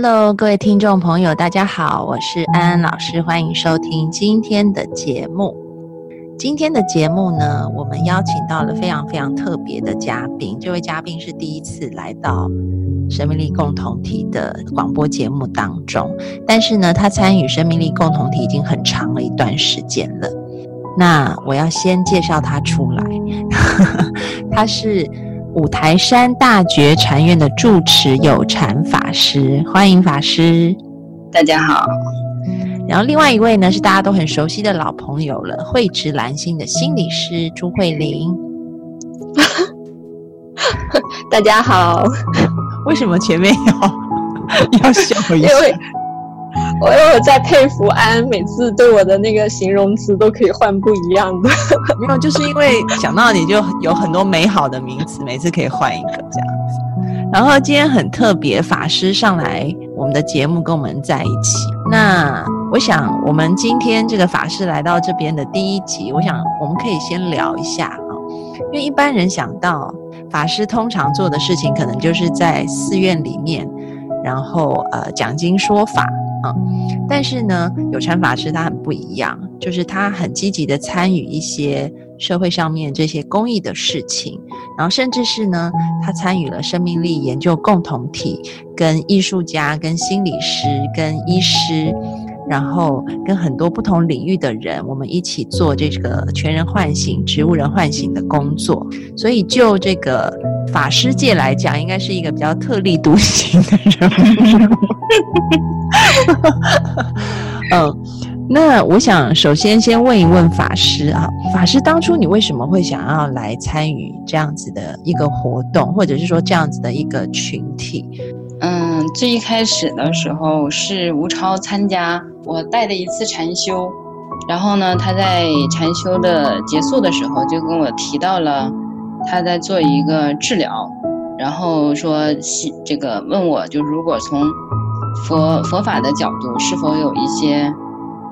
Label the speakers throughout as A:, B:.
A: Hello，各位听众朋友，大家好，我是安安老师，欢迎收听今天的节目。今天的节目呢，我们邀请到了非常非常特别的嘉宾，这位嘉宾是第一次来到生命力共同体的广播节目当中，但是呢，他参与生命力共同体已经很长了一段时间了。那我要先介绍他出来，他是。五台山大觉禅院的住持有禅法师，欢迎法师，
B: 大家好。
A: 然后另外一位呢是大家都很熟悉的老朋友了，慧智兰心的心理师朱慧玲，
C: 大家好。
A: 为什么前面要 要笑一下？
C: 我有在佩服安，每次对我的那个形容词都可以换不一样的。
A: 没有，就是因为想到你就有很多美好的名词，每次可以换一个这样子。然后今天很特别，法师上来我们的节目跟我们在一起。那我想，我们今天这个法师来到这边的第一集，我想我们可以先聊一下啊，因为一般人想到法师通常做的事情，可能就是在寺院里面，然后呃讲经说法。啊，但是呢，有禅法师他很不一样，就是他很积极的参与一些社会上面这些公益的事情，然后甚至是呢，他参与了生命力研究共同体，跟艺术家、跟心理师、跟医师，然后跟很多不同领域的人，我们一起做这个全人唤醒、植物人唤醒的工作。所以就这个法师界来讲，应该是一个比较特立独行的人。嗯，那我想首先先问一问法师啊，法师当初你为什么会想要来参与这样子的一个活动，或者是说这样子的一个群体？
B: 嗯，最一开始的时候是吴超参加我带的一次禅修，然后呢，他在禅修的结束的时候就跟我提到了他在做一个治疗，然后说这个问我就如果从。佛佛法的角度，是否有一些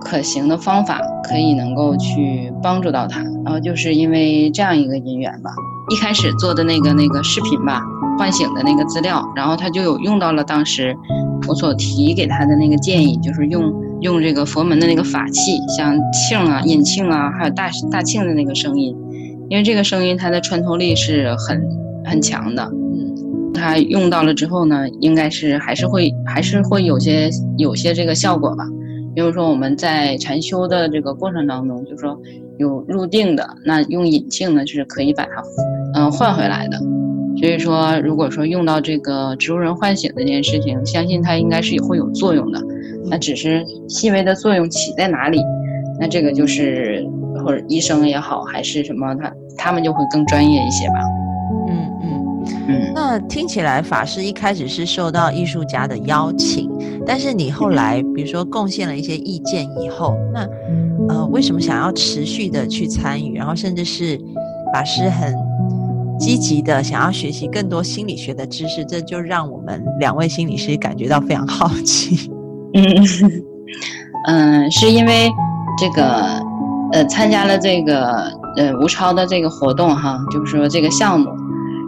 B: 可行的方法，可以能够去帮助到他？然后就是因为这样一个因缘吧，一开始做的那个那个视频吧，唤醒的那个资料，然后他就有用到了当时我所提给他的那个建议，就是用用这个佛门的那个法器，像磬啊、引磬啊，还有大大磬的那个声音，因为这个声音它的穿透力是很很强的。嗯它用到了之后呢，应该是还是会还是会有些有些这个效果吧。比如说我们在禅修的这个过程当中，就是说有入定的，那用隐性呢是可以把它嗯换回来的。所以说，如果说用到这个植物人唤醒这件事情，相信它应该是会有作用的。那只是细微的作用起在哪里，那这个就是或者医生也好，还是什么，他他们就会更专业一些吧。
A: 那听起来法师一开始是受到艺术家的邀请，但是你后来比如说贡献了一些意见以后，那呃为什么想要持续的去参与，然后甚至是法师很积极的想要学习更多心理学的知识，这就让我们两位心理师感觉到非常好奇。
B: 嗯嗯，是因为这个呃参加了这个呃吴超的这个活动哈，就是说这个项目。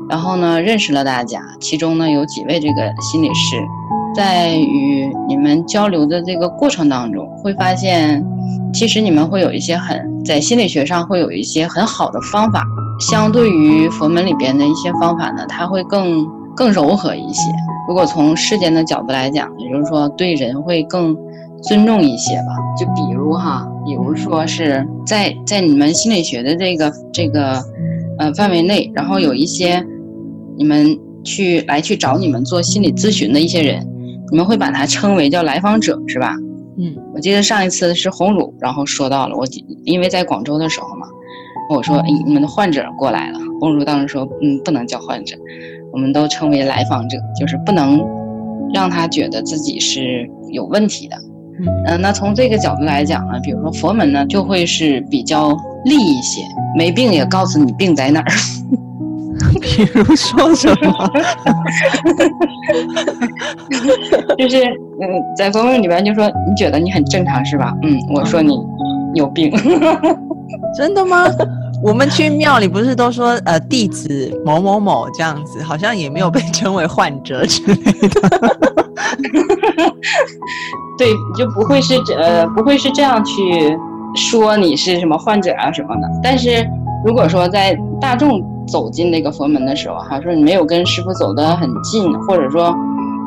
B: 然后呢，认识了大家，其中呢有几位这个心理师，在与你们交流的这个过程当中，会发现，其实你们会有一些很在心理学上会有一些很好的方法，相对于佛门里边的一些方法呢，它会更更柔和一些。如果从世间的角度来讲，也就是说对人会更尊重一些吧。就比如哈，比如说是在在你们心理学的这个这个呃范围内，然后有一些。你们去来去找你们做心理咨询的一些人，你们会把他称为叫来访者是吧？
A: 嗯，
B: 我记得上一次是红乳，然后说到了我，因为在广州的时候嘛，我说哎你们的患者过来了，红乳当时说嗯不能叫患者，我们都称为来访者，就是不能让他觉得自己是有问题的。嗯，那从这个角度来讲呢，比如说佛门呢，就会是比较利一些，没病也告诉你病在哪儿。
A: 比如说什么？
B: 就是嗯，在佛门里边就说你觉得你很正常是吧？嗯，我说你有病。
A: 真的吗？我们去庙里不是都说呃弟子某某某这样子，好像也没有被称为患者之类的。
B: 对，就不会是呃不会是这样去说你是什么患者啊什么的。但是如果说在大众走进那个佛门的时候，哈，说你没有跟师傅走得很近，或者说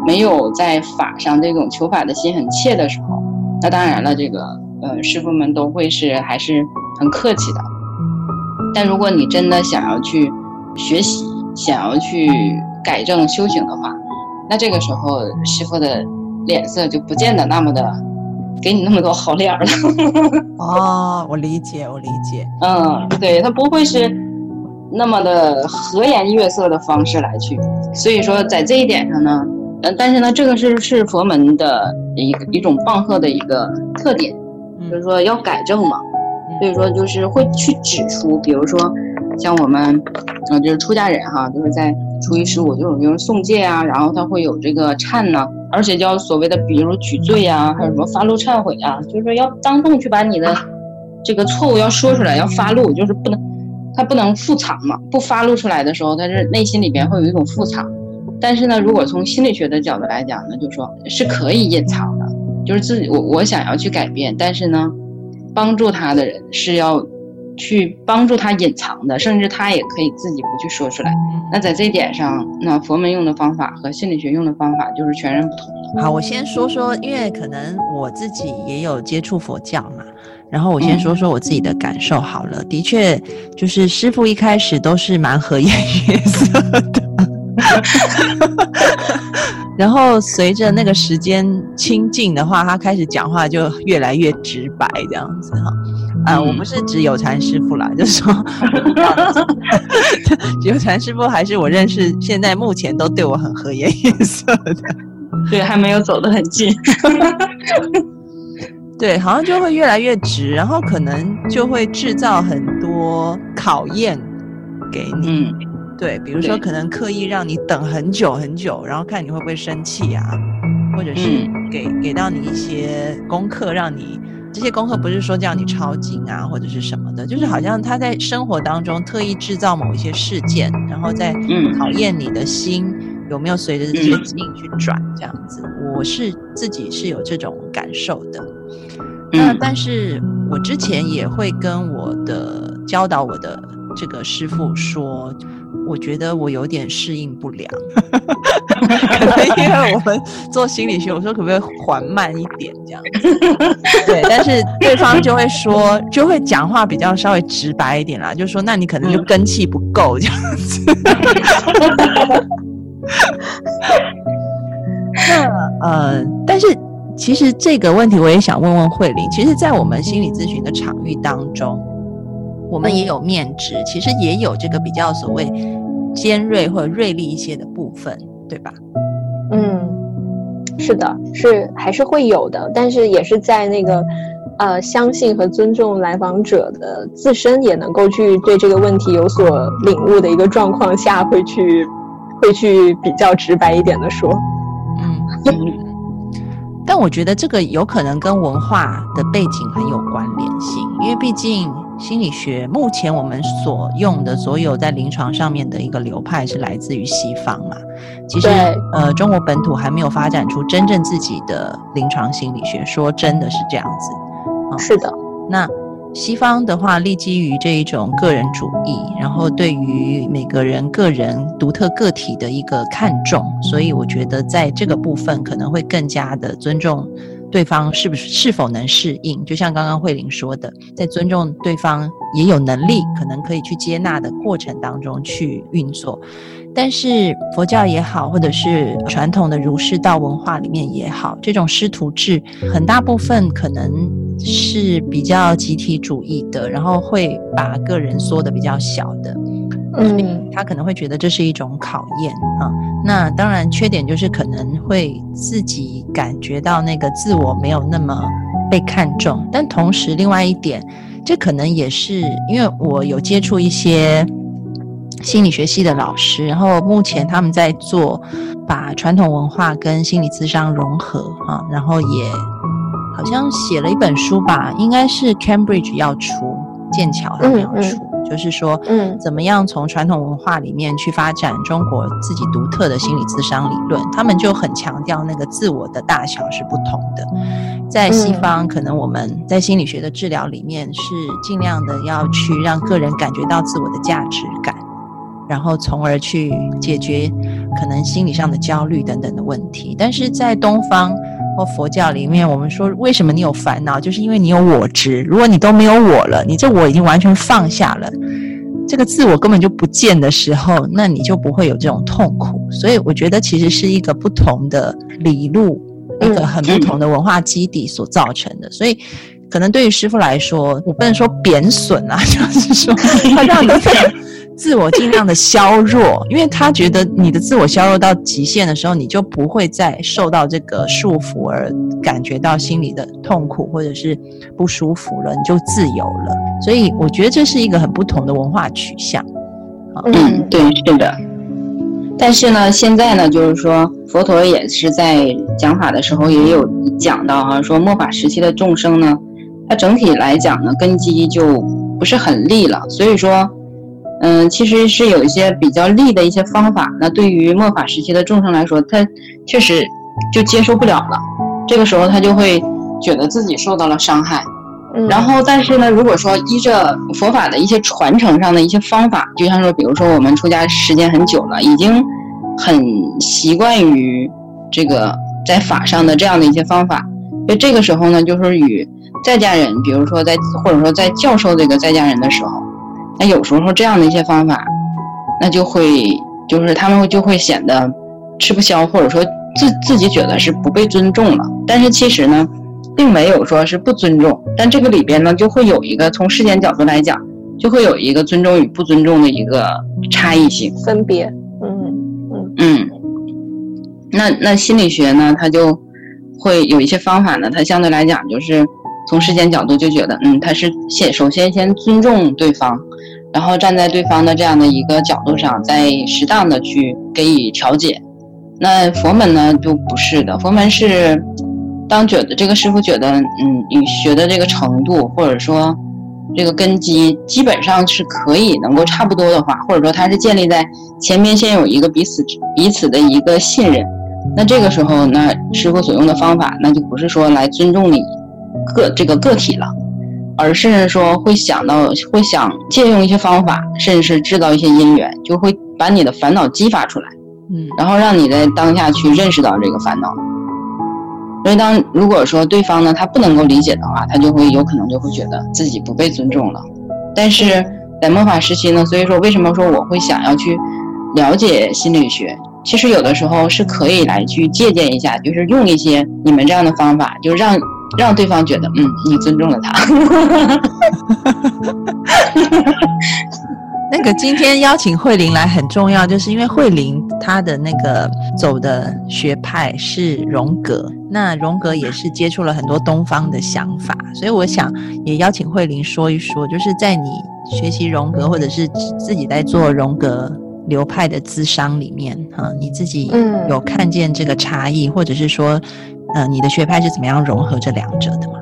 B: 没有在法上这种求法的心很切的时候，那当然了，这个呃师傅们都会是还是很客气的。但如果你真的想要去学习，想要去改正修行的话，那这个时候师傅的脸色就不见得那么的给你那么多好脸了。
A: 哦，我理解，我理解。
B: 嗯，对他不会是那么的和颜悦色的方式来去。所以说，在这一点上呢，嗯，但是呢，这个是是佛门的一个一种棒喝的一个特点，就是说要改正嘛。所以说，就是会去指出，比如说，像我们，呃，就是出家人哈，就是在初一十五就有这种诵戒啊，然后他会有这个忏呢，而且叫所谓的，比如举罪呀，还有什么发露忏悔啊，就是说要当众去把你的这个错误要说出来，要发露，就是不能，他不能复藏嘛，不发露出来的时候，他是内心里边会有一种复藏。但是呢，如果从心理学的角度来讲呢，就说是可以隐藏的，就是自己我我想要去改变，但是呢。帮助他的人是要去帮助他隐藏的，甚至他也可以自己不去说出来。那在这一点上，那佛门用的方法和心理学用的方法就是全然不同的。
A: 好，我先说说，因为可能我自己也有接触佛教嘛，然后我先说说我自己的感受好了。的确，就是师傅一开始都是蛮和颜悦色的。然后随着那个时间亲近的话，他开始讲话就越来越直白，这样子哈。啊，我不是指有禅师傅啦，就是说有禅师傅还是我认识，现在目前都对我很和颜悦色的。
B: 对，还没有走得很近。
A: 对，好像就会越来越直，然后可能就会制造很多考验给你。对，比如说可能刻意让你等很久很久，然后看你会不会生气啊，或者是给给到你一些功课，让你这些功课不是说叫你抄经啊或者是什么的，就是好像他在生活当中特意制造某一些事件，然后再考验你的心有没有随着这些经去转这样子。我是自己是有这种感受的。那但是我之前也会跟我的教导我的这个师傅说。我觉得我有点适应不良，可能因为我们做心理学，我说可不可以缓慢一点这样子？对，但是对方就会说，就会讲话比较稍微直白一点啦，就说那你可能就根气不够这样子。那呃，但是其实这个问题我也想问问慧玲，其实，在我们心理咨询的场域当中。我们也有面质，其实也有这个比较所谓尖锐或者锐利一些的部分，对吧？
C: 嗯，是的，是还是会有的，但是也是在那个呃相信和尊重来访者的自身也能够去对这个问题有所领悟的一个状况下，会去会去比较直白一点的说。
A: 嗯，但我觉得这个有可能跟文化的背景很有关联性，因为毕竟。心理学目前我们所用的所有在临床上面的一个流派是来自于西方嘛？其实呃，中国本土还没有发展出真正自己的临床心理学。说真的是这样子，
C: 是的。
A: 那西方的话，立基于这一种个人主义，然后对于每个人个人独特个体的一个看重，所以我觉得在这个部分可能会更加的尊重。对方是不是是否能适应？就像刚刚慧玲说的，在尊重对方也有能力，可能可以去接纳的过程当中去运作。但是佛教也好，或者是传统的儒释道文化里面也好，这种师徒制很大部分可能是比较集体主义的，然后会把个人缩的比较小的。嗯，他可能会觉得这是一种考验啊。那当然，缺点就是可能会自己感觉到那个自我没有那么被看重，但同时另外一点，这可能也是因为我有接触一些心理学系的老师，然后目前他们在做把传统文化跟心理智商融合啊，然后也好像写了一本书吧，应该是 Cambridge 要出，剑桥他们要出。就是说，嗯，怎么样从传统文化里面去发展中国自己独特的心理智商理论？他们就很强调那个自我的大小是不同的。在西方，可能我们在心理学的治疗里面是尽量的要去让个人感觉到自我的价值感，然后从而去解决可能心理上的焦虑等等的问题。但是在东方。或佛教里面，我们说为什么你有烦恼，就是因为你有我执。如果你都没有我了，你这我已经完全放下了，这个自我根本就不见的时候，那你就不会有这种痛苦。所以我觉得其实是一个不同的理路，一个很不同的文化基底所造成的。所以可能对于师傅来说，我不能说贬损啊，就是说他让你。自我尽量的削弱，因为他觉得你的自我削弱到极限的时候，你就不会再受到这个束缚而感觉到心里的痛苦或者是不舒服了，你就自由了。所以我觉得这是一个很不同的文化取向。
B: 嗯，对，是的。但是呢，现在呢，就是说佛陀也是在讲法的时候也有讲到哈，说末法时期的众生呢，它整体来讲呢，根基就不是很利了，所以说。嗯，其实是有一些比较利的一些方法。那对于末法时期的众生来说，他确实就接受不了了。这个时候他就会觉得自己受到了伤害。然后，但是呢，如果说依着佛法的一些传承上的一些方法，就像说，比如说我们出家时间很久了，已经很习惯于这个在法上的这样的一些方法。就这个时候呢，就是与在家人，比如说在或者说在教授这个在家人的时候。那有时候这样的一些方法，那就会就是他们就会显得吃不消，或者说自自己觉得是不被尊重了。但是其实呢，并没有说是不尊重。但这个里边呢，就会有一个从世间角度来讲，就会有一个尊重与不尊重的一个差异性
C: 分别。嗯
B: 嗯嗯。那那心理学呢，它就会有一些方法呢，它相对来讲就是从世间角度就觉得，嗯，他是先首先先尊重对方。然后站在对方的这样的一个角度上，再适当的去给予调解。那佛门呢就不是的，佛门是当觉得这个师傅觉得，嗯，你学的这个程度或者说这个根基基本上是可以能够差不多的话，或者说他是建立在前面先有一个彼此彼此的一个信任，那这个时候那师傅所用的方法那就不是说来尊重你个这个个体了。而是说会想到，会想借用一些方法，甚至是制造一些因缘，就会把你的烦恼激发出来，嗯，然后让你在当下去认识到这个烦恼。所以，当如果说对方呢他不能够理解的话，他就会有可能就会觉得自己不被尊重了。但是在魔法时期呢，所以说为什么说我会想要去了解心理学？其实有的时候是可以来去借鉴一下，就是用一些你们这样的方法，就让。让对方觉得，嗯，你尊重了他。
A: 那个今天邀请慧玲来很重要，就是因为慧玲她的那个走的学派是荣格，那荣格也是接触了很多东方的想法，所以我想也邀请慧玲说一说，就是在你学习荣格或者是自己在做荣格流派的咨商里面，哈，你自己有看见这个差异，或者是说。呃，你的学派是怎么样融合这两者的吗？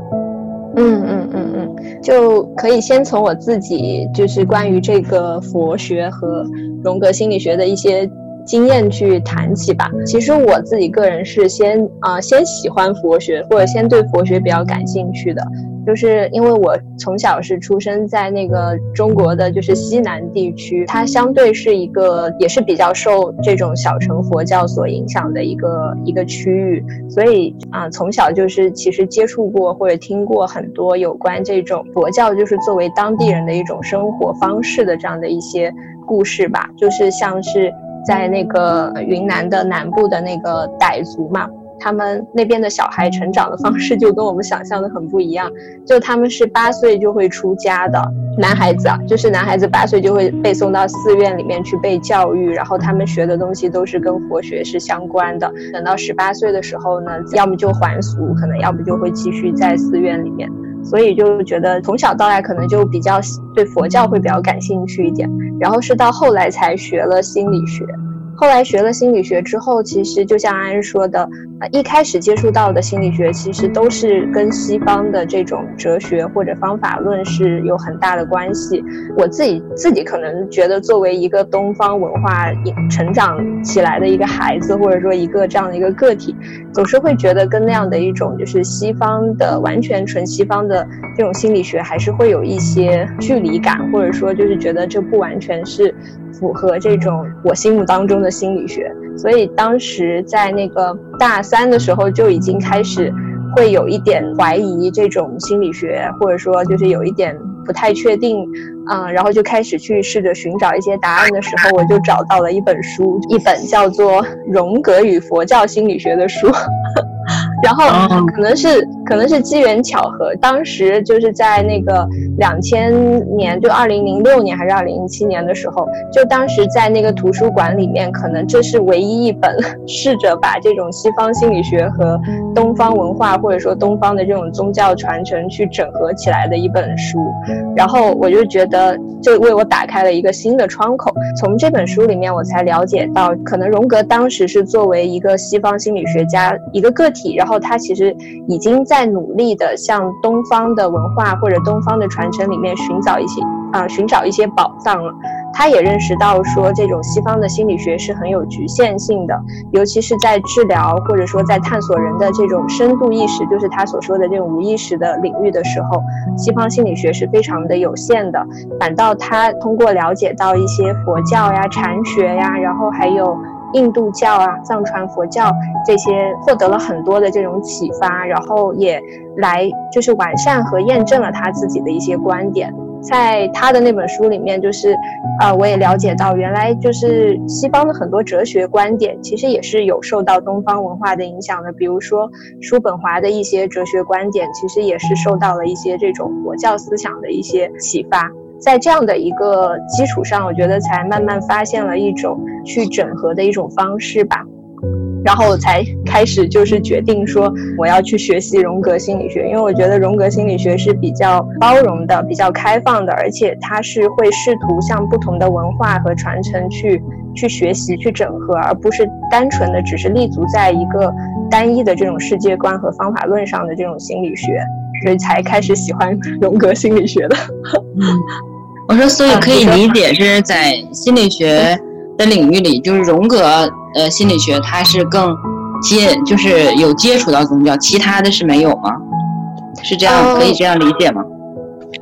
C: 嗯嗯嗯嗯，就可以先从我自己就是关于这个佛学和荣格心理学的一些经验去谈起吧。其实我自己个人是先啊先喜欢佛学，或者先对佛学比较感兴趣的。就是因为我从小是出生在那个中国的就是西南地区，它相对是一个也是比较受这种小乘佛教所影响的一个一个区域，所以啊从小就是其实接触过或者听过很多有关这种佛教就是作为当地人的一种生活方式的这样的一些故事吧，就是像是在那个云南的南部的那个傣族嘛。他们那边的小孩成长的方式就跟我们想象的很不一样，就他们是八岁就会出家的男孩子啊，就是男孩子八岁就会被送到寺院里面去被教育，然后他们学的东西都是跟佛学是相关的。等到十八岁的时候呢，要么就还俗，可能要不就会继续在寺院里面。所以就觉得从小到大可能就比较对佛教会比较感兴趣一点，然后是到后来才学了心理学。后来学了心理学之后，其实就像安安说的，呃，一开始接触到的心理学其实都是跟西方的这种哲学或者方法论是有很大的关系。我自己自己可能觉得，作为一个东方文化成长起来的一个孩子，或者说一个这样的一个个体，总是会觉得跟那样的一种就是西方的完全纯西方的这种心理学，还是会有一些距离感，或者说就是觉得这不完全是。符合这种我心目当中的心理学，所以当时在那个大三的时候就已经开始会有一点怀疑这种心理学，或者说就是有一点不太确定，嗯，然后就开始去试着寻找一些答案的时候，我就找到了一本书，一本叫做《荣格与佛教心理学》的书。然后可能是可能是机缘巧合，当时就是在那个两千年，就二零零六年还是二零零七年的时候，就当时在那个图书馆里面，可能这是唯一一本 试着把这种西方心理学和东方文化或者说东方的这种宗教传承去整合起来的一本书。然后我就觉得，就为我打开了一个新的窗口。从这本书里面，我才了解到，可能荣格当时是作为一个西方心理学家一个个体，然后后他其实已经在努力的向东方的文化或者东方的传承里面寻找一些啊，寻找一些宝藏了。他也认识到说，这种西方的心理学是很有局限性的，尤其是在治疗或者说在探索人的这种深度意识，就是他所说的这种无意识的领域的时候，西方心理学是非常的有限的。反倒他通过了解到一些佛教呀、禅学呀，然后还有印度教啊、藏传佛教这些，获得了很多的这种启发，然后也来就是完善和验证了他自己的一些观点。在他的那本书里面，就是，呃，我也了解到，原来就是西方的很多哲学观点，其实也是有受到东方文化的影响的。比如说，叔本华的一些哲学观点，其实也是受到了一些这种佛教思想的一些启发。在这样的一个基础上，我觉得才慢慢发现了一种去整合的一种方式吧。然后才开始就是决定说我要去学习荣格心理学，因为我觉得荣格心理学是比较包容的、比较开放的，而且它是会试图向不同的文化和传承去去学习、去整合，而不是单纯的只是立足在一个单一的这种世界观和方法论上的这种心理学，所以才开始喜欢 荣格心理学的。
B: 我说，所以可以理解是在心理学的领域里，就是荣格。呃，心理学它是更接，就是有接触到宗教，其他的是没有吗？是这样，可以这样理解吗？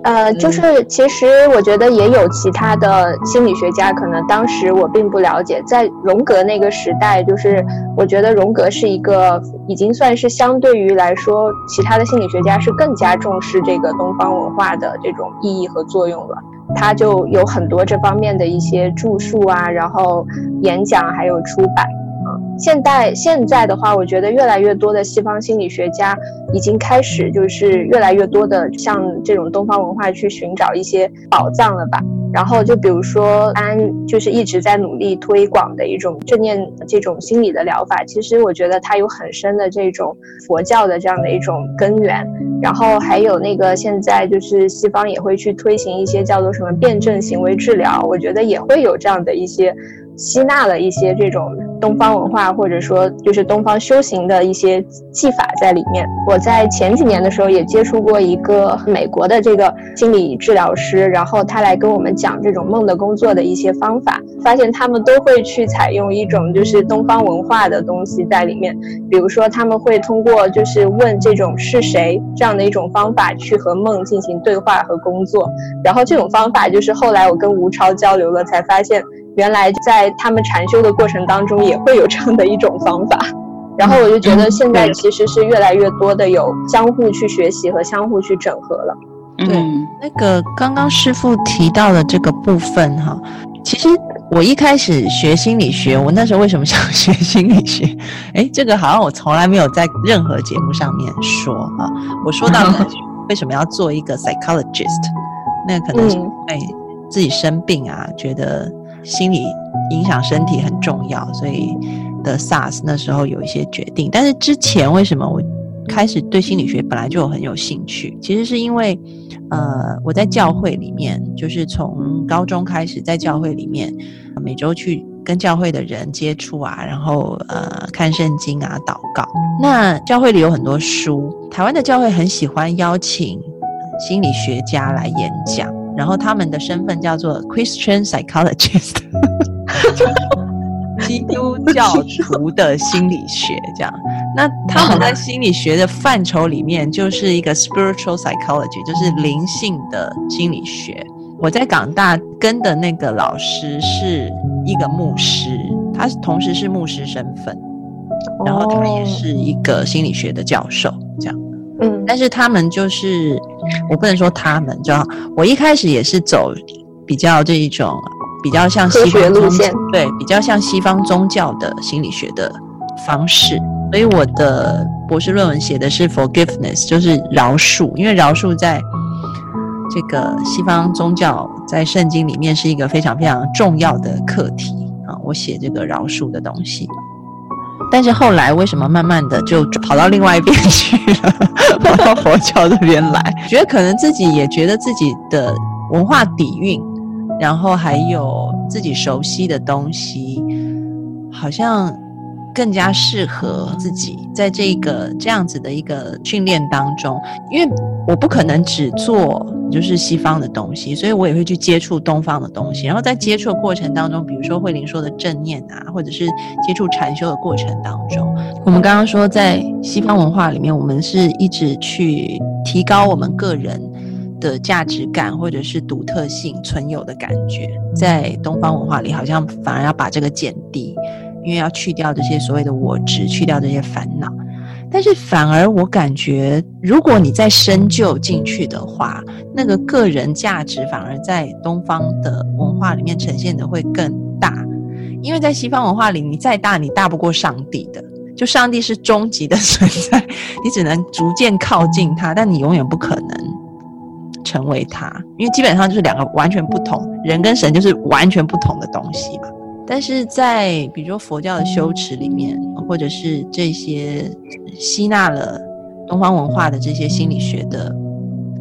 C: 呃，就是其实我觉得也有其他的心理学家，可能当时我并不了解，在荣格那个时代，就是我觉得荣格是一个已经算是相对于来说，其他的心理学家是更加重视这个东方文化的这种意义和作用了。他就有很多这方面的一些著述啊，然后演讲还有出版啊。现在现在的话，我觉得越来越多的西方心理学家已经开始，就是越来越多的向这种东方文化去寻找一些宝藏了吧。然后就比如说安，就是一直在努力推广的一种正念这种心理的疗法，其实我觉得它有很深的这种佛教的这样的一种根源。然后还有那个现在就是西方也会去推行一些叫做什么辩证行为治疗，我觉得也会有这样的一些。吸纳了一些这种东方文化，或者说就是东方修行的一些技法在里面。我在前几年的时候也接触过一个美国的这个心理治疗师，然后他来跟我们讲这种梦的工作的一些方法，发现他们都会去采用一种就是东方文化的东西在里面，比如说他们会通过就是问这种是谁这样的一种方法去和梦进行对话和工作，然后这种方法就是后来我跟吴超交流了才发现。原来在他们禅修的过程当中也会有这样的一种方法，然后我就觉得现在其实是越来越多的有相互去学习和相互去整合了。
A: 对，那个刚刚师傅提到的这个部分哈，其实我一开始学心理学，我那时候为什么想学心理学？哎，这个好像我从来没有在任何节目上面说啊。我说到 为什么要做一个 psychologist，那可能是因为自己生病啊，觉得心理影响身体很重要，所以的 SARS 那时候有一些决定。但是之前为什么我开始对心理学本来就很有兴趣？其实是因为。呃，我在教会里面，就是从高中开始，在教会里面每周去跟教会的人接触啊，然后呃看圣经啊，祷告。那教会里有很多书，台湾的教会很喜欢邀请心理学家来演讲，然后他们的身份叫做 Christian Psychologist。基督教徒的心理学，这样，那他们在心理学的范畴里面，就是一个 spiritual psychology，就是灵性的心理学。我在港大跟的那个老师是一个牧师，他同时是牧师身份，然后他也是一个心理学的教授，这样。嗯，但是他们就是，我不能说他们，就我一开始也是走比较这一种。比较像西方
C: 路线，
A: 对，比较像西方宗教的心理学的方式。所以我的博士论文写的是 forgiveness，就是饶恕。因为饶恕在这个西方宗教在圣经里面是一个非常非常重要的课题啊。我写这个饶恕的东西，但是后来为什么慢慢的就跑到另外一边去了，跑到佛教这边来？觉得可能自己也觉得自己的文化底蕴。然后还有自己熟悉的东西，好像更加适合自己在这个这样子的一个训练当中。因为我不可能只做就是西方的东西，所以我也会去接触东方的东西。然后在接触的过程当中，比如说慧玲说的正念啊，或者是接触禅修的过程当中，我们刚刚说在西方文化里面，我们是一直去提高我们个人。的价值感或者是独特性存有的感觉，在东方文化里好像反而要把这个减低，因为要去掉这些所谓的我执，去掉这些烦恼。但是反而我感觉，如果你再深究进去的话，那个个人价值反而在东方的文化里面呈现的会更大，因为在西方文化里，你再大你大不过上帝的，就上帝是终极的存在，你只能逐渐靠近他，但你永远不可能。成为他，因为基本上就是两个完全不同人跟神就是完全不同的东西嘛。但是在比如说佛教的修持里面，或者是这些吸纳了东方文化的这些心理学的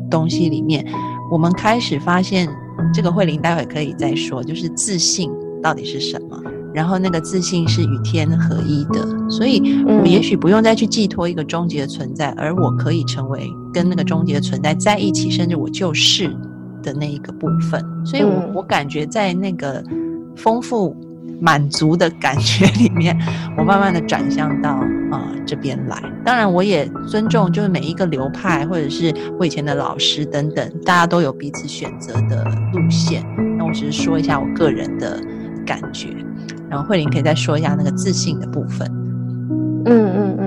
A: 东西里面，我们开始发现，这个慧玲待会可以再说，就是自信到底是什么。然后那个自信是与天合一的，所以我也许不用再去寄托一个终极的存在，而我可以成为跟那个终极的存在在一起，甚至我就是的那一个部分。所以，我我感觉在那个丰富满足的感觉里面，我慢慢的转向到啊这边来。当然，我也尊重就是每一个流派，或者是我以前的老师等等，大家都有彼此选择的路线。那我只是说一下我个人的感觉。然后慧玲可以再说一下那个自信的部分。
C: 嗯嗯嗯，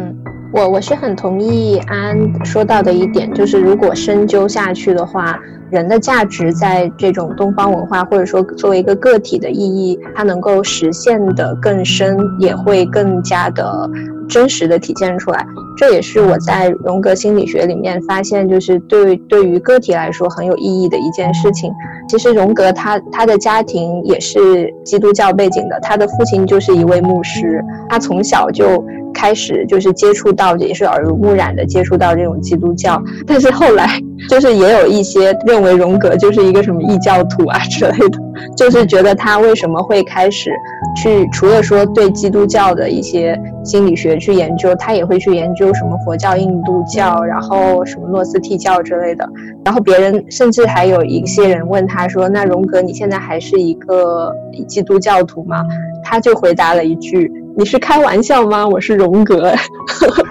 C: 我我是很同意安说到的一点，就是如果深究下去的话，人的价值在这种东方文化或者说作为一个个体的意义，它能够实现的更深，也会更加的。真实的体现出来，这也是我在荣格心理学里面发现，就是对对于个体来说很有意义的一件事情。其实荣格他他的家庭也是基督教背景的，他的父亲就是一位牧师，他从小就开始就是接触到，也是耳濡目染的接触到这种基督教，但是后来。就是也有一些认为荣格就是一个什么异教徒啊之类的，就是觉得他为什么会开始去除了说对基督教的一些心理学去研究，他也会去研究什么佛教、印度教，然后什么诺斯替教之类的。然后别人甚至还有一些人问他说：“那荣格你现在还是一个基督教徒吗？”他就回答了一句。你是开玩笑吗？我是荣格，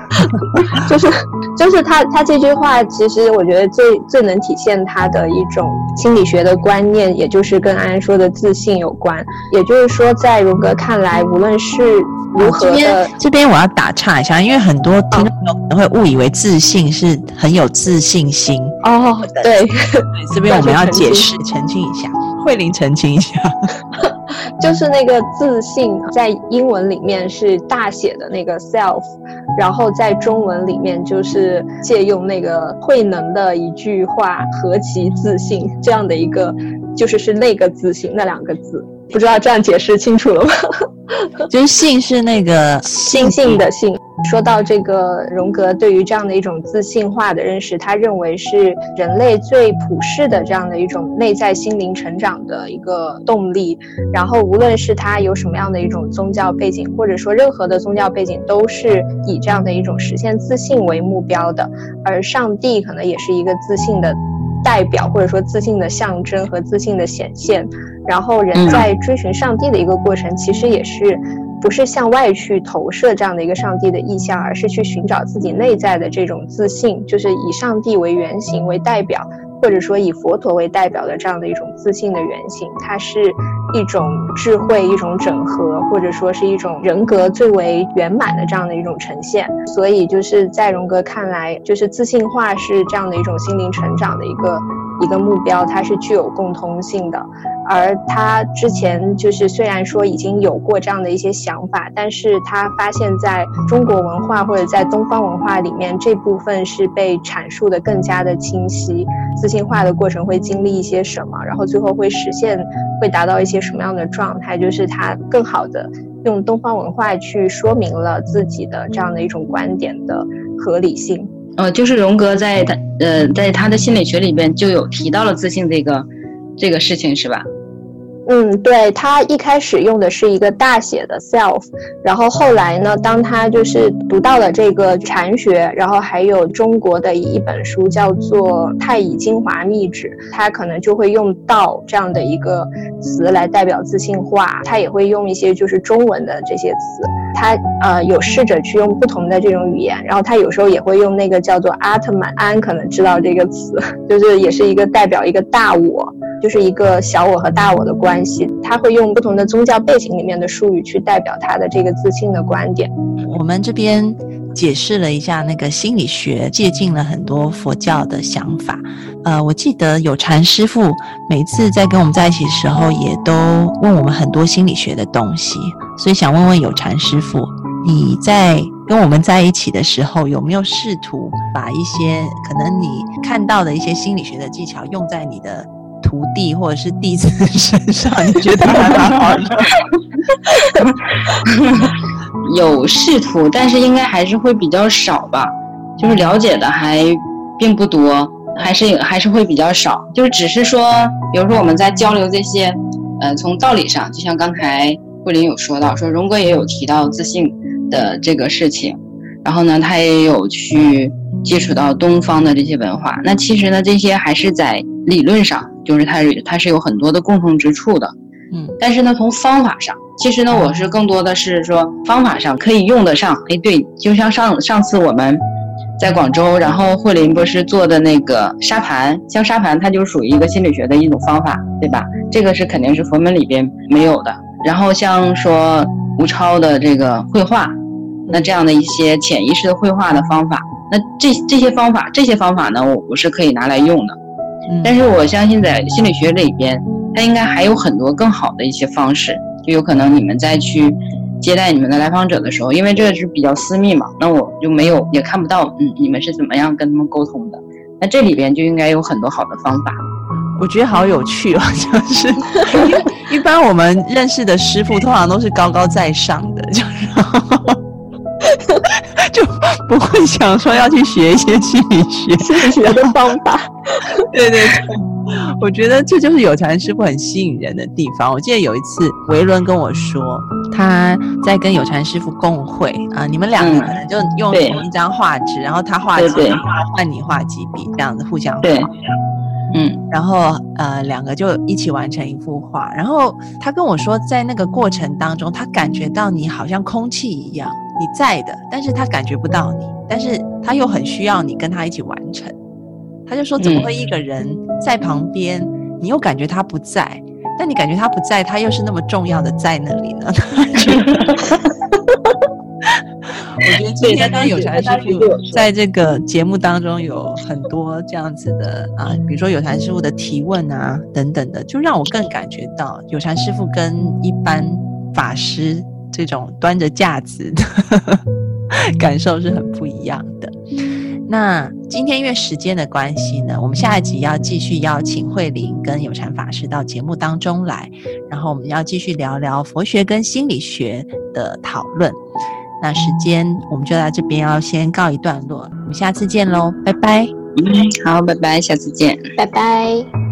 C: 就是就是他他这句话，其实我觉得最最能体现他的一种心理学的观念，也就是跟安安说的自信有关。也就是说，在荣格看来，无论是如何的，
A: 这边我要打岔一下，因为很多听众可能会误以为自信是很有自信心
C: 哦。对，
A: 这边我们要解释 澄清一下，慧玲澄清一下。
C: 就是那个自信，在英文里面是大写的那个 self，然后在中文里面就是借用那个慧能的一句话“何其自信”这样的一个，就是是那个自信那两个字，不知道这样解释清楚了吗？
A: 就是信是那个
C: 信信的信。说到这个荣格对于这样的一种自信化的认识，他认为是人类最普世的这样的一种内在心灵成长的一个动力。然后无论是他有什么样的一种宗教背景，或者说任何的宗教背景，都是以这样的一种实现自信为目标的。而上帝可能也是一个自信的代表，或者说自信的象征和自信的显现。然后人在追寻上帝的一个过程，其实也是。不是向外去投射这样的一个上帝的意象，而是去寻找自己内在的这种自信，就是以上帝为原型为代表，或者说以佛陀为代表的这样的一种自信的原型。它是一种智慧，一种整合，或者说是一种人格最为圆满的这样的一种呈现。所以就是在荣格看来，就是自信化是这样的一种心灵成长的一个一个目标，它是具有共通性的。而他之前就是虽然说已经有过这样的一些想法，但是他发现在中国文化或者在东方文化里面，这部分是被阐述的更加的清晰。自信化的过程会经历一些什么，然后最后会实现，会达到一些什么样的状态，就是他更好的用东方文化去说明了自己的这样的一种观点的合理性。
B: 呃，就是荣格在他呃在他的心理学里边就有提到了自信这个这个事情，是吧？
C: 嗯，对他一开始用的是一个大写的 self，然后后来呢，当他就是读到了这个禅学，然后还有中国的一本书叫做《太乙精华秘旨》，他可能就会用道这样的一个词来代表自信化，他也会用一些就是中文的这些词，他呃有试着去用不同的这种语言，然后他有时候也会用那个叫做阿特曼，安可能知道这个词，就是也是一个代表一个大我。就是一个小我和大我的关系，他会用不同的宗教背景里面的术语去代表他的这个自信的观点。
A: 我们这边解释了一下那个心理学，借鉴了很多佛教的想法。呃，我记得有禅师傅每次在跟我们在一起的时候，也都问我们很多心理学的东西。所以想问问有禅师傅，你在跟我们在一起的时候，有没有试图把一些可能你看到的一些心理学的技巧用在你的？徒弟或者是弟子身上，你觉得还蛮好的？
B: 有试图，但是应该还是会比较少吧。就是了解的还并不多，还是还是会比较少。就是只是说，比如说我们在交流这些，呃，从道理上，就像刚才桂林有说到，说荣哥也有提到自信的这个事情，然后呢，他也有去接触到东方的这些文化。那其实呢，这些还是在理论上。就是它，它是有很多的共同之处的，
A: 嗯，
B: 但是呢，从方法上，其实呢，我是更多的是说方法上可以用得上。哎，对，就像上上次我们在广州，然后慧林博士做的那个沙盘，像沙盘，它就属于一个心理学的一种方法，对吧？这个是肯定是佛门里边没有的。然后像说吴超的这个绘画，那这样的一些潜意识的绘画的方法，那这这些方法，这些方法呢，我我是可以拿来用的。但是我相信，在心理学里边，它应该还有很多更好的一些方式。就有可能你们再去接待你们的来访者的时候，因为这个是比较私密嘛，那我就没有也看不到，嗯，你们是怎么样跟他们沟通的。那这里边就应该有很多好的方法。
A: 我觉得好有趣哦，就是 一般我们认识的师傅通常都是高高在上的，就是。就不会想说要去学一些心理学、
C: 心理学的方法。
A: 对对对，我觉得这就是有禅师傅很吸引人的地方。我记得有一次维伦跟我说，他在跟有禅师傅共会啊，你们两个可能就用同一张画纸，然后他画几笔，换你画几笔，这样子互相
B: 画，嗯，
A: 然后呃两个就一起完成一幅画。然后他跟我说，在那个过程当中，他感觉到你好像空气一样。你在的，但是他感觉不到你，但是他又很需要你跟他一起完成。他就说：“怎么会一个人在旁边，你又感觉他不在，但你感觉他不在，他又是那么重要的在那里呢？” 我觉得今天跟有禅师傅在这个节目当中有很多这样子的啊，比如说有禅师傅的提问啊等等的，就让我更感觉到有禅师傅跟一般法师这种端着架子的 感受是很不一样的。那今天因为时间的关系呢，我们下一集要继续邀请慧玲跟有禅法师到节目当中来，然后我们要继续聊聊佛学跟心理学的讨论。那时间我们就在这边要先告一段落，我们下次见喽，拜拜。
B: 嗯，好，拜拜，下次见，
C: 拜拜。